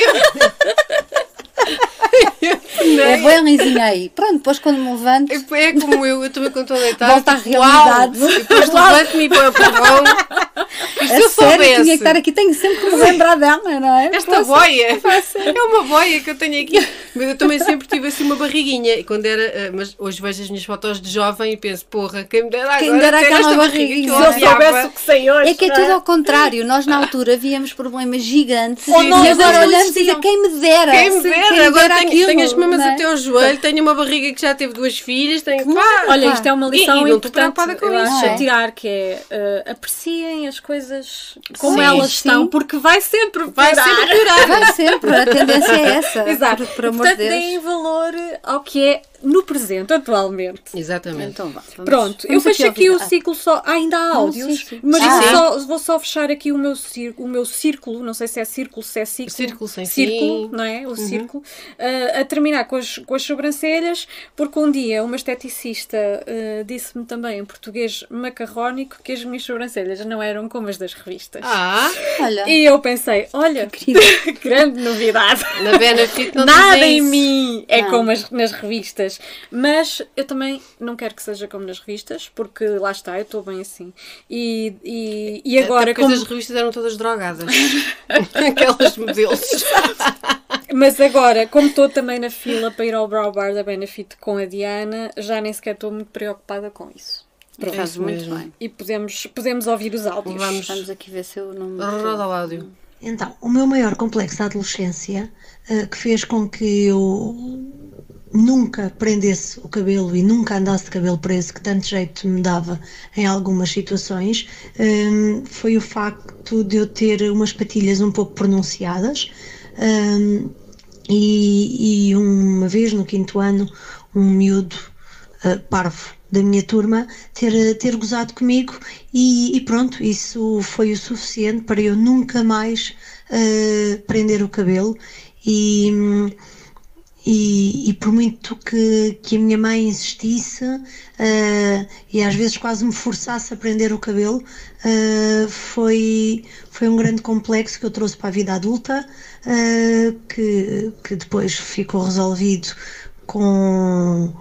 É bem lisinha aí. Pronto, depois quando me levanto. É é como eu, eu também quando estou deitada. Volta à tipo, realidade. Uau! Depois levanto-me e põe o pavão. E se A eu sério, tinha soubesse? que estar aqui, tenho sempre que me lembrar dela, não é? Esta Posso- boia é uma boia que eu tenho aqui. Mas eu também sempre tive assim uma barriguinha. E quando era. eh, Mas hoje vejo as minhas fotos de jovem e penso, porra, quem me dera agora. Quem dera aquela barriguinha. Se eu soubesse o que sei hoje. É que é tudo ao contrário. Nós, na altura, víamos problemas gigantes Ou e agora olhamos e dizemos quem me dera. Quem me Sim, dera, agora tenho, tenho as mamas é? até ao joelho, tenho uma barriga que já teve duas filhas, tenho. Pá, Olha, Pá. isto é uma E- lição e estou importante não é? a tirar, que é eh, apreciem as coisas como Sim, elas sim. estão, porque vai sempre vai piorar. sempre piorar. Vai sempre, a tendência é essa. Exato. Por, por amor de Portanto, deem Deus. valor ao que é no presente, atualmente. Exatamente. Então vá. vamos- Pronto, eu vamos fecho aqui o. Ah, ciclo só. Ah, ainda há áudios, sim, sim. mas Ah, vou, só, vou só fechar aqui o meu, cir- o meu círculo. Não sei se é círculo, se é ciclo. Círculo sem círculo, fim. não é? O círculo. ah, a terminar com as, com as sobrancelhas, porque um dia uma esteticista ah, disse-me também em português macarrónico que as minhas sobrancelhas não eram como as das revistas. Ah, Olha, E eu pensei, olha, grande novidade. na Benefit não Nada em isso. mim é Não. como as, nas revistas. Mas eu também não quero que seja como nas revistas, porque lá está, eu estou bem assim. E, e, e agora, Até como- as revistas eram todas drogadas. Aquelas modelos. mas agora, como estou também na fila para ir ao Brow Bar da Benefit com a Diana, já nem sequer estou muito preocupada com isso. Pronto. faz isso muito mesmo. bem. E podemos, podemos ouvir os áudios. Vamos. Vamos aqui ver se eu não me. Roda o áudio. Então, o meu maior complexo da adolescência, eh, que fez com que eu nunca prendesse o cabelo e nunca andasse de cabelo preso, que tanto jeito me dava em algumas situações, hum, foi o facto de eu ter umas patilhas um pouco pronunciadas. hum, e, e uma vez no quinto ano, um miúdo uh, parvo da minha turma ter, ter gozado comigo e, e pronto, isso foi o suficiente para eu nunca mais uh, prender o cabelo e, e, e por muito que, que a minha mãe insistisse uh, e às vezes quase me forçasse a prender o cabelo, uh, foi, foi um grande complexo que eu trouxe para a vida adulta, uh, que, que depois ficou resolvido com,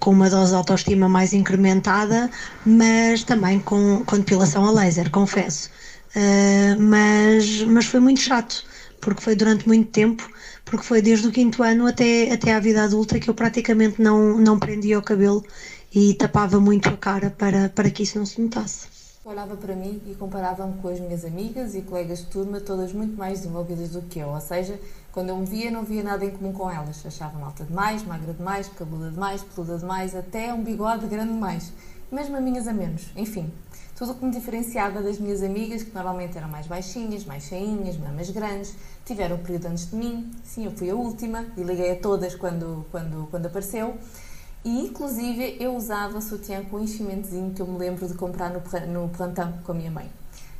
com uma dose de autoestima mais incrementada, mas também com, com depilação a laser, confesso. Uh, mas, mas foi muito chato, porque foi durante muito tempo, porque foi desde o quinto ano até, até à vida adulta que eu praticamente não, não prendia o cabelo e tapava muito a cara para, para que isso não se notasse. Olhava para mim e comparava-me com as minhas amigas e colegas de turma, todas muito mais desenvolvidas do que eu, ou seja, quando eu me via, não via nada em comum com elas. Achava-me alta demais, magra demais, cabeluda demais, peluda demais, até um bigode grande demais. Mesmo a minhas a menos. Enfim, tudo o que me diferenciava das minhas amigas, que normalmente eram mais baixinhas, mais cheinhas, mamas grandes, tiveram um período antes de mim. Sim, eu fui a última e liguei a todas quando, quando, quando apareceu. E, inclusive, eu usava sutiã com um enchimentozinho que eu me lembro de comprar no, no plantão com a minha mãe.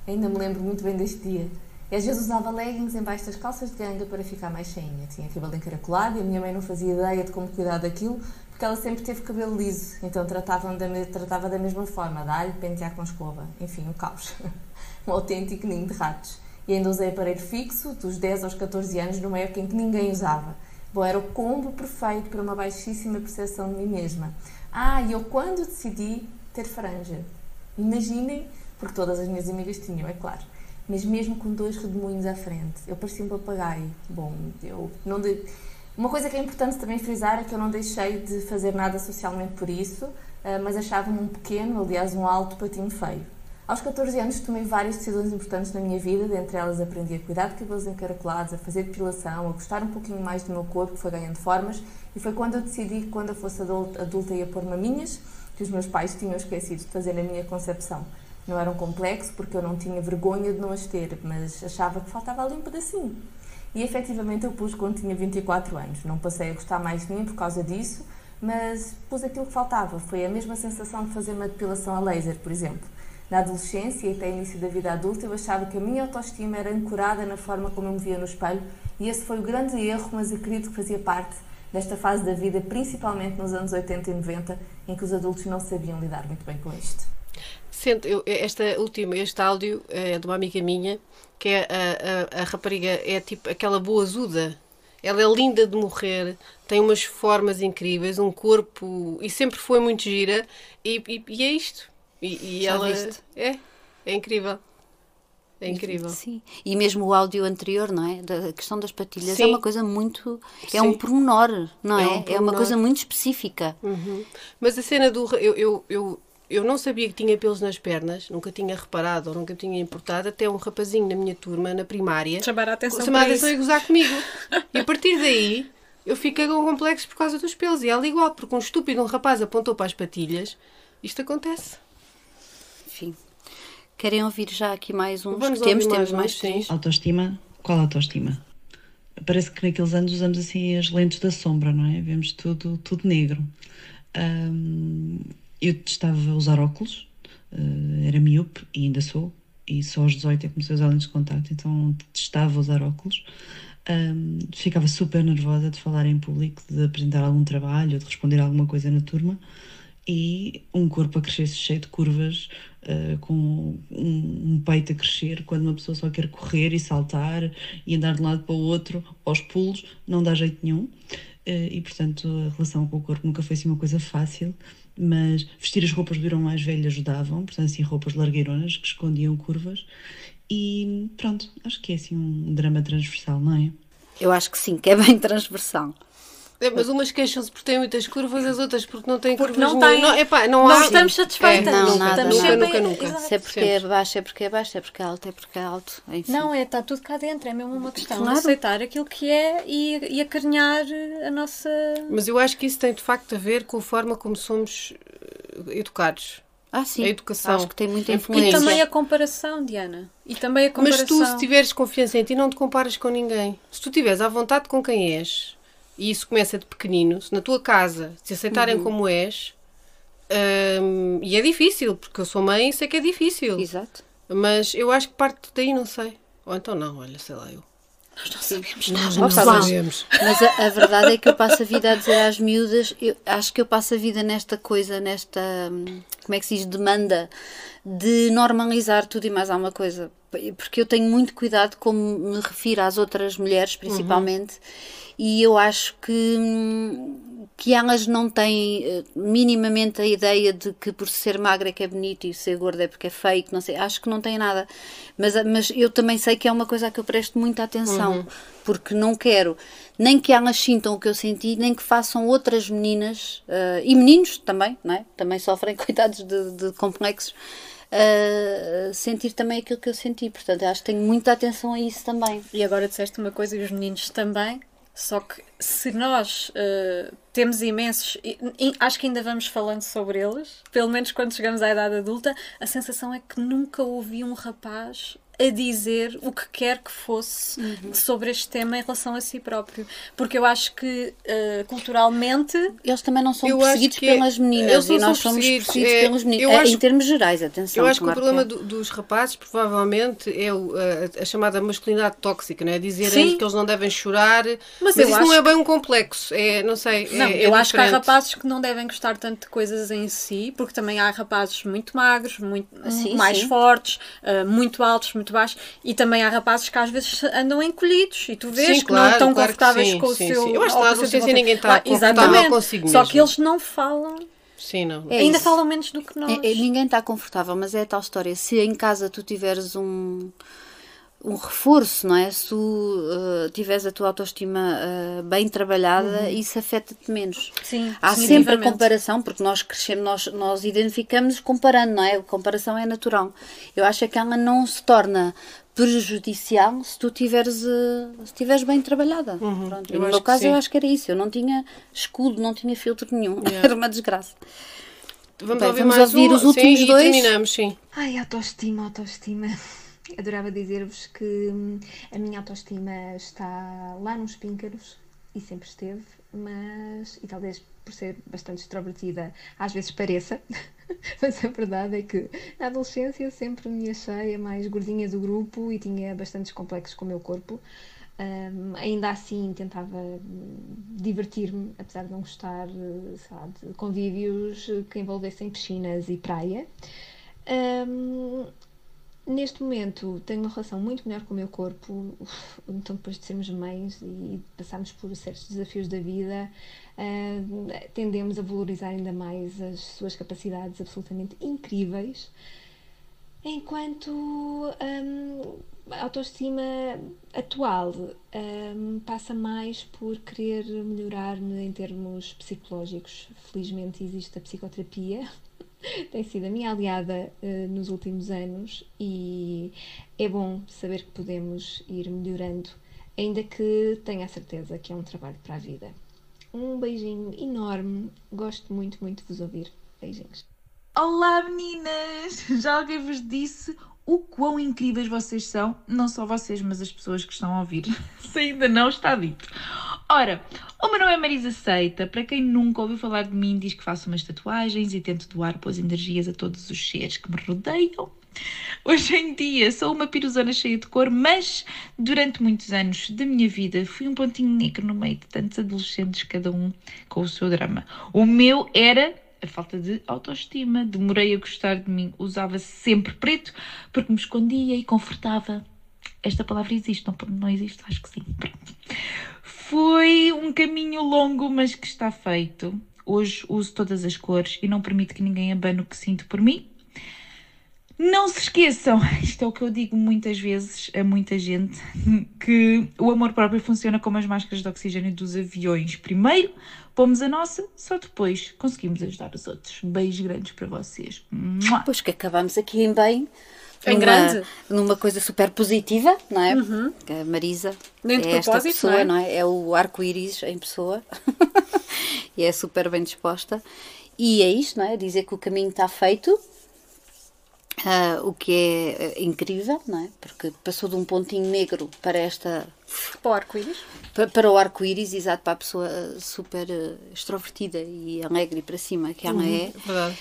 Ainda me lembro muito bem deste dia. E às vezes usava leggings embaixo das calças de ganga para ficar mais cheinha. Tinha cabelo encaracolado e a minha mãe não fazia ideia de como cuidar daquilo, porque ela sempre teve cabelo liso, então tratava da, tratava da mesma forma, dar-lhe, pentear com escova. Enfim, um caos. um autêntico ninho de ratos. E ainda usei aparelho fixo, dos 10 aos 14 anos, numa época em que ninguém usava. Bom, era o combo perfeito para uma baixíssima percepção de mim mesma. Ah, e eu quando decidi ter franja? Imaginem, porque todas as minhas amigas tinham, é claro mas mesmo com dois redemoinhos à frente. Eu parecia um papagaio. Bom, eu não de... Uma coisa que é importante também frisar é que eu não deixei de fazer nada socialmente por isso, eh, mas achava-me um pequeno, aliás, um alto patinho feio. Aos 14 anos tomei várias decisões importantes na minha vida, dentre elas aprendi a cuidar de cabelos encaracolados, a fazer depilação, a gostar um pouquinho mais do meu corpo, que foi ganhando formas, e foi quando eu decidi que quando eu fosse adulta, ia pôr maminhas, que os meus pais tinham esquecido de fazer na minha concepção. Não era um complexo porque eu não tinha vergonha de não as ter, mas achava que faltava ali um pedacinho. E efetivamente eu pus quando tinha 24 anos. Não passei a gostar mais de mim por causa disso, mas pus aquilo que faltava. Foi a mesma sensação de fazer uma depilação a laser, por exemplo. Na adolescência e até início da vida adulta, eu achava que a minha autoestima era ancorada na forma como eu me via no espelho, e esse foi o grande erro, mas acredito que fazia parte desta fase da vida, principalmente nos anos 80 e 90, em que os adultos não sabiam lidar muito bem com isto. Sente, eu, esta última, este áudio é de uma amiga minha, que é a, a, a rapariga, é tipo aquela boa azuda. Ela é linda de morrer, tem umas formas incríveis, um corpo e sempre foi muito gira e, e, e é isto. E, e ela viste? é, é incrível. É incrível. Sim. E mesmo o áudio anterior, não é? Da questão das patilhas é Sim. é uma coisa muito. É Sim. um pormenor, não é? É, um pormenor. é uma coisa muito específica. Uhum. Mas a cena do. Eu, eu, eu, eu não sabia que tinha pelos nas pernas, nunca tinha reparado ou nunca tinha importado, até um rapazinho na minha turma, na primária, chamar a atenção, chamar a atenção e gozar comigo. e a partir daí eu fiquei com complexo por causa dos pelos. E ela igual, porque um estúpido, um rapaz apontou para as patilhas. Isto acontece. Enfim. Querem ouvir já aqui mais uns Vamos temos? Temos mais, mais Autoestima. Qual autoestima? Parece que naqueles anos usamos assim as lentes da sombra, não é? Vemos tudo, tudo negro. Um, eu testava usar óculos, uh, era miúpe e ainda sou, e só aos 18 é que comecei a usar lentes de contato, então testava usar óculos. Um, ficava super nervosa de falar em público, de apresentar algum trabalho, de responder alguma coisa na turma e um corpo a crescer cheio de curvas, uh, com um, um, peito a crescer, quando uma pessoa só quer correr e saltar e andar de um lado para o outro, aos pulos, não dá jeito nenhum. Uh, e portanto a relação com o corpo nunca foi assim uma coisa fácil mas vestir as roupas do irmão mais velho ajudavam, portanto, assim, roupas largueironas que escondiam curvas. E pronto, acho que é assim um drama transversal, não é? Eu acho que sim, que é bem transversal. É, mas umas queixam-se porque têm muitas curvas, as outras porque não têm porque curvas. Não têm. Não, epá, não, não estamos satisfeitas. É, não, nada, estamos nada. Nunca, nunca, nunca. Se é porque é baixo, é porque é baixo, é porque é alto, é porque é alto. Enfim. Não, é, está tudo cá dentro, é mesmo uma questão claro. de aceitar aquilo que é e, e acarinhar a nossa. Mas eu acho que isso tem de facto a ver com a forma como somos eh, educados. Ah, sim. A educação. Acho que tem muita influência. E também a comparação, Diana. E também a comparação. Mas tu, se tiveres confiança em ti, não te comparas com ninguém. Se tu tiveres à vontade com quem és, e isso começa de pequenino, se na tua casa te aceitarem uhum. como és, hum, e é difícil, porque eu sou mãe e sei que é difícil. Exato. Mas eu acho que parte daí, não sei. Ou então não, olha, sei lá, eu. Nós não sabemos nada. Nós não sabemos. Mas a, a, verdade é que eu passo a vida a dizer às miúdas, eu acho que eu passo a vida nesta coisa, nesta, hum, como é que se diz, demanda de normalizar tudo e mais alguma coisa. Porque eu tenho muito cuidado como me refiro às outras mulheres, principalmente. Uhum e eu acho que, que elas não têm eh, minimamente a ideia de que por ser magra é que é bonito e ser gorda é porque é feio, que não sei, acho que não tem nada. Mas, mas eu também sei que é uma coisa a que eu presto muita atenção, porque não quero nem que elas sintam o que eu senti, nem que façam outras meninas, eh, e meninos também, não é? Também sofrem, coitados de, de complexos, eh, sentir também aquilo que eu senti. Portanto, acho que tenho muita atenção a isso também. E agora disseste uma coisa e os meninos também. Só que se nós uh, temos imensos, e, e acho que ainda vamos falando sobre eles, pelo menos quando chegamos à idade adulta, a sensação é que nunca ouvi um rapaz a dizer o que quer que fosse Uhum. sobre este tema em relação a si próprio. Porque eu acho que uh, culturalmente Eles também não são perseguidos é- pelas meninas eles e nós somos perseguidos, perseguidos é, pelos meninos. É, acho- em termos gerais, atenção. Eu acho que o problema é. do- dos rapazes provavelmente é o- a, a chamada masculinidade tóxica, não é? Dizerem que eles não devem chorar, mas, Mas isso não é bem um complexo, é, não sei, Não, é, é eu acho que há diferente. rapazes que não devem gostar tanto de coisas em si, porque também há rapazes muito magros, muito Sim, mais sim. fortes, uh, muito altos, muito baixos, e também há rapazes que às vezes andam encolhidos e tu vês Sim, que claro, não estão claro confortáveis sim, com o sim, seu. sim. Eu acho que na adolescência ninguém está Ah, confortável consigo Só mesmo. que eles não falam, Sim, não. É ainda isso. falam menos do que nós. É- é- ninguém está confortável, mas é a tal história. Se em casa tu tiveres um, um reforço, não é? Se tu uh, tiveres a tua autoestima uh, bem trabalhada, isso afeta-te menos. Sim, Há sempre a comparação, porque nós crescemos, nós, nós identificamos comparando, não é? A comparação é natural. Eu acho é que ela não se torna prejudicial se tu tiveres, uh, se tiveres bem trabalhada. Pronto. Eu no meu caso, eu acho que era isso. Eu não tinha escudo, não tinha filtro nenhum. Yeah. Era uma desgraça. Vamos Bem, ouvir vamos mais ouvir um, os últimos sim, e dois. terminamos, sim. Ai, autoestima, autoestima. Adorava dizer-vos que hum, a minha autoestima está lá nos píncaros e sempre esteve, mas, e talvez por ser bastante extrovertida, às vezes pareça, mas a verdade é que na adolescência sempre me achei a mais gordinha do grupo e tinha bastantes complexos com o meu corpo. Hum, ainda assim tentava hum, divertir-me, apesar de não gostar lá, de convívios que envolvessem piscinas e praia. Hum, neste momento tenho uma relação muito melhor com o meu corpo, então depois de sermos mães e passarmos por certos desafios da vida, hum, tendemos a valorizar ainda mais as suas capacidades absolutamente incríveis. Enquanto hum, a autoestima atual hum, passa mais por querer melhorar-me em termos psicológicos. Felizmente existe a psicoterapia, tem sido a minha aliada eh, nos últimos anos e é bom saber que podemos ir melhorando, ainda que tenha a certeza que é um trabalho para a vida. Um beijinho enorme, gosto muito, muito de vos ouvir. Beijinhos. Olá meninas! Já alguém vos disse o quão incríveis vocês são? Não só vocês, mas as pessoas que estão a ouvir. Se ainda não está dito. Ora, o meu nome é Marisa Seita. Para quem nunca ouviu falar de mim, diz que faço umas tatuagens e tento doar boas energias a todos os seres que me rodeiam. Hoje em dia sou uma piruzona cheia de cor, mas durante muitos anos da minha vida fui um pontinho negro no meio de tantos adolescentes, cada um com o seu drama. O meu era a falta de autoestima. Demorei a gostar de mim. Usava sempre preto porque me escondia e confortava. Esta palavra existe, não, não existe? Acho que sim. Foi um caminho longo, mas que está feito. Hoje uso todas as cores e não permito que ninguém abane o que sinto por mim. Não se esqueçam, isto é o que eu digo muitas vezes a muita gente, que o amor próprio funciona como as máscaras de oxigênio dos aviões. Primeiro pomos a nossa, só depois conseguimos ajudar os outros. Beijos grandes para vocês. Mua! Pois que acabamos aqui em bem. Em numa, grande. Numa coisa super positiva, não é? Que A Marisa Nem é esta pessoa, não é? não é? É o arco-íris em pessoa. e é super bem disposta. E é isto, não é? Dizer que o caminho está feito. ah, o que é eh, incrível, não é? Porque passou de um pontinho negro para esta Para o arco-íris. Pa- para o arco-íris, exato, para a pessoa super eh, extrovertida e alegre para cima que ela é. Verdade.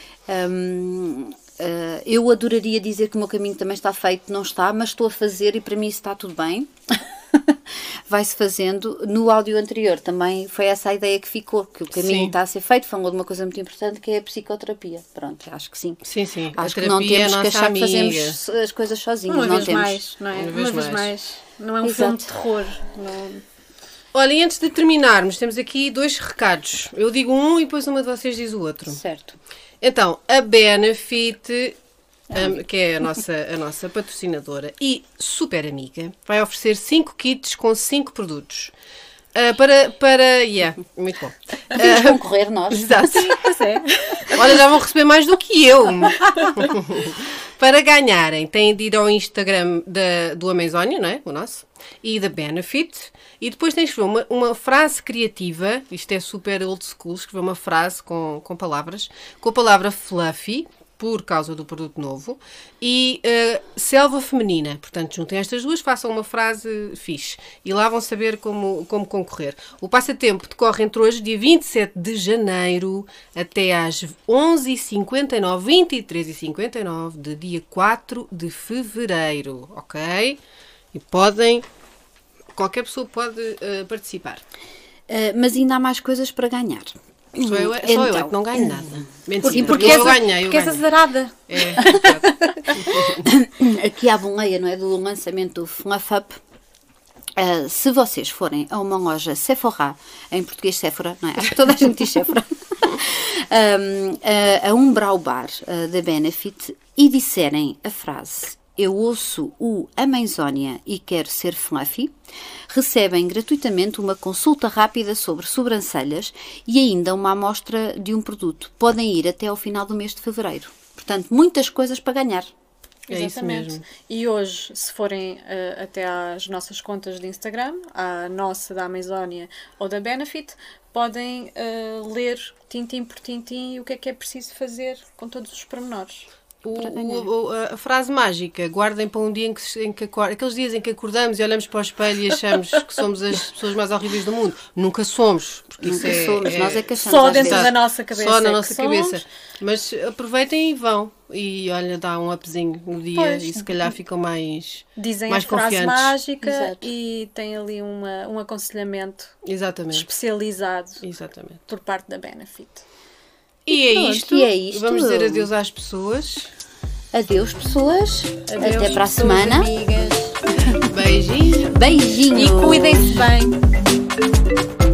Hum, eh, eu adoraria dizer que o meu caminho também está feito, não está, mas estou a fazer e para mim isso está tudo bem. Vai-se fazendo. No áudio anterior também foi essa a ideia que ficou, que o caminho Sim. está a ser feito. Falou de uma coisa muito importante que é a psicoterapia. Pronto, acho que sim. Sim, sim. Acho a que não terapia é temos que achar que amiga. fazemos as coisas sozinhos. Uma não vez temos. mais, não é? Uma Uma vez vez mais. mais. Não é um Exato. filme de terror. Não... Olha, e antes de terminarmos, temos aqui dois recados. Eu digo um e depois uma de vocês diz o outro. Certo. Então, a Benefit, um, que é a nossa, a nossa patrocinadora e super amiga, vai oferecer 5 kits com 5 produtos. Ah, para, para. Yeah, muito bom. Vamos Ah, concorrer nós. Exato. Pois é. Olha, já vão receber mais do que eu. Para ganharem, têm de ir ao Instagram da, do Amazonia, não é? O nosso. E da Benefit. E depois têm de escrever uma, uma frase criativa. Isto é super old school. Escrever uma frase com, com palavras. Com a palavra fluffy, por causa do produto novo. E eh, selva feminina. Portanto, juntem estas duas, façam uma frase fixe. E lá vão saber como, como concorrer. O passatempo decorre entre hoje, dia 27 de janeiro, até às 11h59, 23h59, de dia 4 de fevereiro. Ok? E podem. Qualquer pessoa pode eh, participar. Ah, mas ainda há mais coisas para ganhar. Só eu, é- só eu é Então. que não ganho nada. Mentira, Sim, porque eu, a- ganhei, Porque és azarada. É. Aqui à boleia, não é? Do lançamento do FNAF Up. Ah, se vocês forem a uma loja Sephora, em português Sephora, não é? Acho que toda a gente diz Sephora. Um, a, a um Brau Bar ah, da Benefit e disserem a frase eu ouço o Amazónia e quero ser fluffy, recebem gratuitamente uma consulta rápida sobre sobrancelhas e ainda uma amostra de um produto. Podem ir até ao final do mês de fevereiro. Portanto, muitas coisas para ganhar. É mesmo. E hoje, se forem eh, até às nossas contas de Instagram, à nossa da Amazonia ou da Benefit, podem eh, ler tintim por tintim o que é que é preciso fazer com todos os pormenores. O- o- o- a frase mágica, guardem para um dia em que, em que aqueles dias em que acordamos e olhamos para o espelho e achamos que somos as pessoas mais horríveis do mundo. Nunca somos, porque isso Nunca é, somos, nós é que achamos Só dentro da nossa cabeça Só na é nossa somos. cabeça. Mas aproveitem e vão. E olha, dá um upzinho no dia Pois. e se calhar ficam mais, Dizem mais a frase confiantes. mágica Exato. e tem ali uma, um aconselhamento Exatamente. especializado Exatamente. por parte da Benefit. E, é pronto, isto. e é isto. Vamos dizer adeus às pessoas. Adeus, pessoas. Adeus, Até para a semana. Amigas. Beijinhos. Beijinhos. E cuidem-se bem.